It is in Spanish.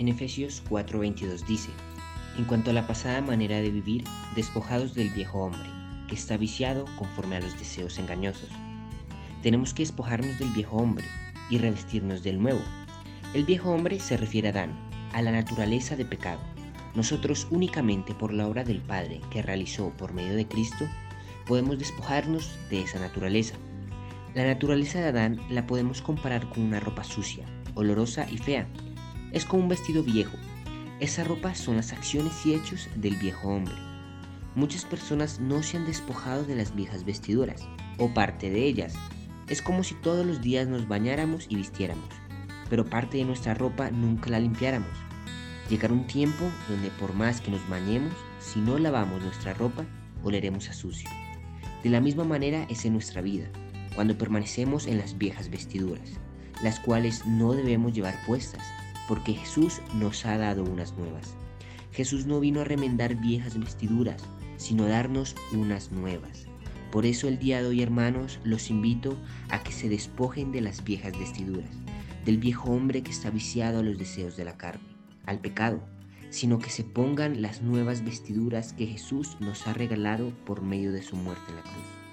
En Efesios 4:22 dice, en cuanto a la pasada manera de vivir, despojados del viejo hombre, que está viciado conforme a los deseos engañosos. Tenemos que despojarnos del viejo hombre y revestirnos del nuevo. El viejo hombre se refiere a Adán, a la naturaleza de pecado. Nosotros únicamente por la obra del Padre que realizó por medio de Cristo, podemos despojarnos de esa naturaleza. La naturaleza de Adán la podemos comparar con una ropa sucia, olorosa y fea. Es como un vestido viejo. Esa ropa son las acciones y hechos del viejo hombre. Muchas personas no se han despojado de las viejas vestiduras, o parte de ellas. Es como si todos los días nos bañáramos y vistiéramos, pero parte de nuestra ropa nunca la limpiáramos. Llegará un tiempo donde por más que nos bañemos, si no lavamos nuestra ropa, oleremos a sucio. De la misma manera es en nuestra vida cuando permanecemos en las viejas vestiduras, las cuales no debemos llevar puestas, porque Jesús nos ha dado unas nuevas. Jesús no vino a remendar viejas vestiduras, sino a darnos unas nuevas. Por eso el día de hoy, hermanos, los invito a que se despojen de las viejas vestiduras, del viejo hombre que está viciado a los deseos de la carne, al pecado, sino que se pongan las nuevas vestiduras que Jesús nos ha regalado por medio de su muerte en la cruz.